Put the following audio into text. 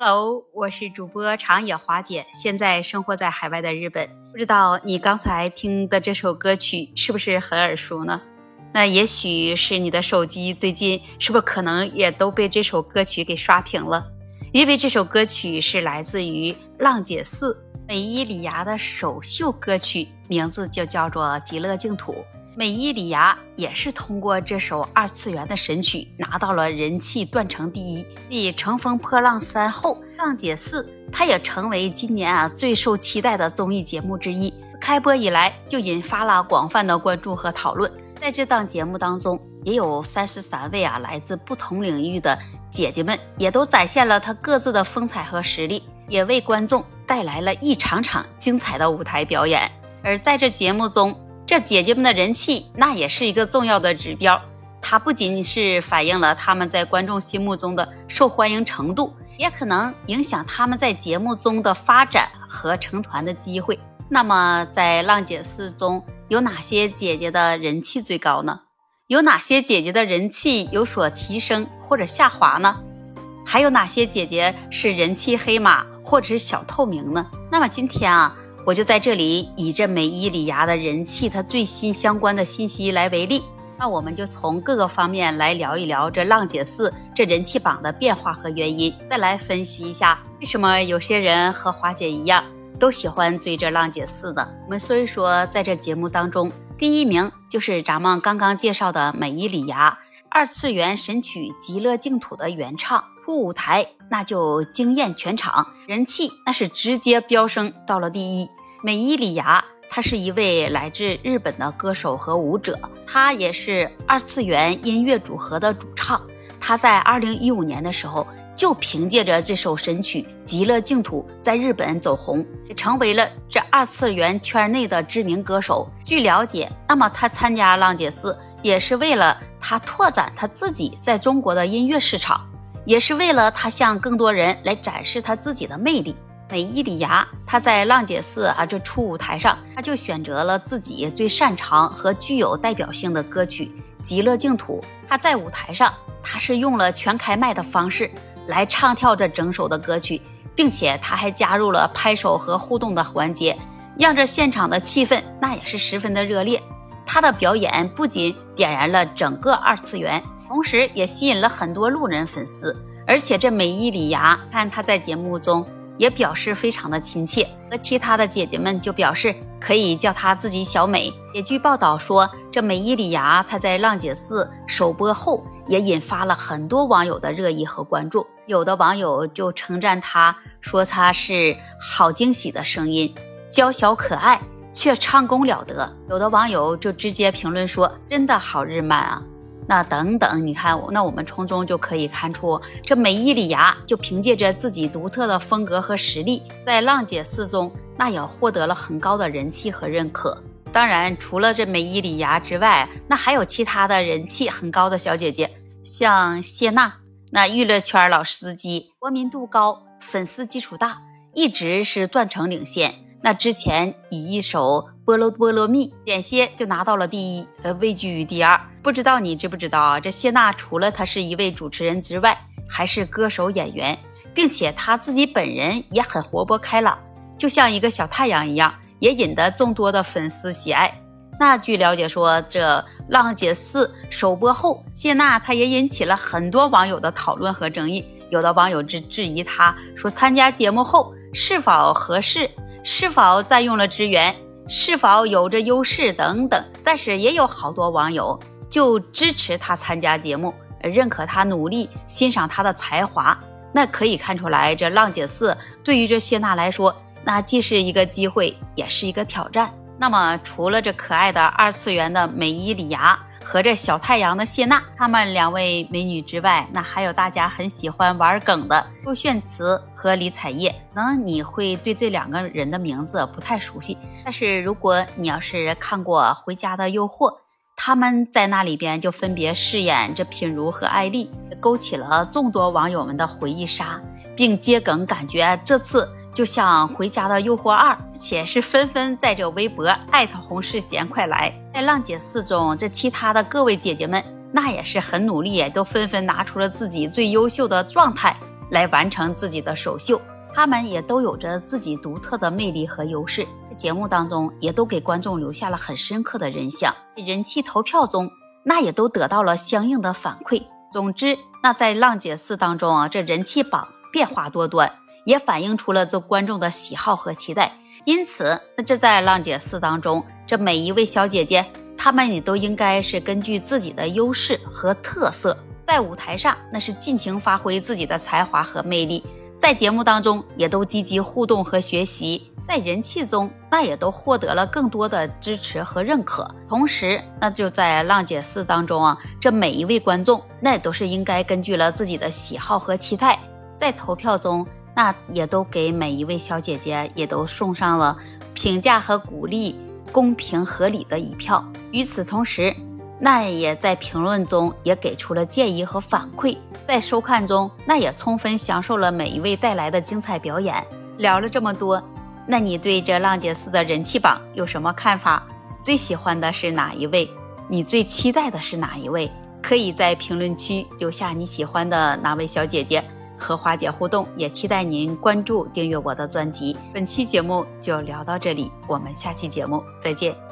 Hello，我是主播长野华姐，现在生活在海外的日本。不知道你刚才听的这首歌曲是不是很耳熟呢？那也许是你的手机最近是不是可能也都被这首歌曲给刷屏了？因为这首歌曲是来自于浪姐四美伊里芽的首秀歌曲，名字就叫做《极乐净土》。美伊里芽也是通过这首二次元的神曲拿到了人气断层第一。继《乘风破浪三》后，《浪姐四》它也成为今年啊最受期待的综艺节目之一。开播以来就引发了广泛的关注和讨论。在这档节目当中，也有三十三位啊来自不同领域的姐姐们，也都展现了她各自的风采和实力，也为观众带来了一场场精彩的舞台表演。而在这节目中，这姐姐们的人气，那也是一个重要的指标。它不仅是反映了她们在观众心目中的受欢迎程度，也可能影响她们在节目中的发展和成团的机会。那么，在《浪姐四》中有哪些姐姐的人气最高呢？有哪些姐姐的人气有所提升或者下滑呢？还有哪些姐姐是人气黑马或者是小透明呢？那么今天啊。我就在这里以这美伊里芽的人气，它最新相关的信息来为例，那我们就从各个方面来聊一聊这浪姐四这人气榜的变化和原因，再来分析一下为什么有些人和华姐一样都喜欢追这浪姐四呢？我们说一说，在这节目当中，第一名就是咱们刚刚介绍的美伊里芽二次元神曲《极乐净土》的原唱，出舞台那就惊艳全场，人气那是直接飙升到了第一。美伊里芽，他是一位来自日本的歌手和舞者，他也是二次元音乐组合的主唱。他在二零一五年的时候，就凭借着这首神曲《极乐净土》在日本走红，成为了这二次元圈内的知名歌手。据了解，那么他参加浪姐四，也是为了他拓展他自己在中国的音乐市场，也是为了他向更多人来展示他自己的魅力。美伊里芽，她在浪姐四啊这初舞台上，她就选择了自己最擅长和具有代表性的歌曲《极乐净土》。她在舞台上，她是用了全开麦的方式来唱跳这整首的歌曲，并且她还加入了拍手和互动的环节，让这现场的气氛那也是十分的热烈。她的表演不仅点燃了整个二次元，同时也吸引了很多路人粉丝。而且这美伊里芽，看她在节目中。也表示非常的亲切，和其他的姐姐们就表示可以叫她自己小美。也据报道说，这美伊里芽她在浪姐四首播后，也引发了很多网友的热议和关注。有的网友就称赞她说她是好惊喜的声音，娇小可爱却唱功了得。有的网友就直接评论说，真的好日漫啊。那等等，你看，那我们从中就可以看出，这美伊里芽就凭借着自己独特的风格和实力，在浪姐四中那也获得了很高的人气和认可。当然，除了这美伊里芽之外，那还有其他的人气很高的小姐姐，像谢娜，那娱乐圈老司机，国民度高，粉丝基础大，一直是断层领先。那之前以一首。菠萝菠萝蜜险些就拿到了第一，呃，位居于第二。不知道你知不知道啊？这谢娜除了她是一位主持人之外，还是歌手演员，并且她自己本人也很活泼开朗，就像一个小太阳一样，也引得众多的粉丝喜爱。那据了解说，这《浪姐四》首播后，谢娜她也引起了很多网友的讨论和争议。有的网友质质疑她说，参加节目后是否合适，是否占用了资源。是否有着优势等等，但是也有好多网友就支持他参加节目，认可他努力，欣赏他的才华。那可以看出来，这浪姐四对于这谢娜来说，那既是一个机会，也是一个挑战。那么，除了这可爱的二次元的美伊里芽。和这小太阳的谢娜，他们两位美女之外，那还有大家很喜欢玩梗的周炫慈和李彩烨。可能你会对这两个人的名字不太熟悉，但是如果你要是看过《回家的诱惑》，他们在那里边就分别饰演着品如和艾丽，勾起了众多网友们的回忆杀，并接梗，感觉这次。就像《回家的诱惑二》，且是纷纷在这微博艾特洪世贤快来。在浪姐四中，这其他的各位姐姐们那也是很努力，都纷纷拿出了自己最优秀的状态来完成自己的首秀。他们也都有着自己独特的魅力和优势，节目当中也都给观众留下了很深刻的人像。人气投票中，那也都得到了相应的反馈。总之，那在《浪姐四》当中啊，这人气榜变化多端，也反映出了这观众的喜好和期待。因此，那这在《浪姐四》当中，这每一位小姐姐，她们也都应该是根据自己的优势和特色，在舞台上那是尽情发挥自己的才华和魅力。在节目当中也都积极互动和学习，在人气中那也都获得了更多的支持和认可。同时，那就在浪姐四当中啊，这每一位观众那都是应该根据了自己的喜好和期待，在投票中那也都给每一位小姐姐也都送上了评价和鼓励，公平合理的一票。与此同时，那也在评论中也给出了建议和反馈，在收看中那也充分享受了每一位带来的精彩表演。聊了这么多，那你对这浪姐四的人气榜有什么看法？最喜欢的是哪一位？你最期待的是哪一位？可以在评论区留下你喜欢的哪位小姐姐和花姐互动，也期待您关注订阅我的专辑。本期节目就聊到这里，我们下期节目再见。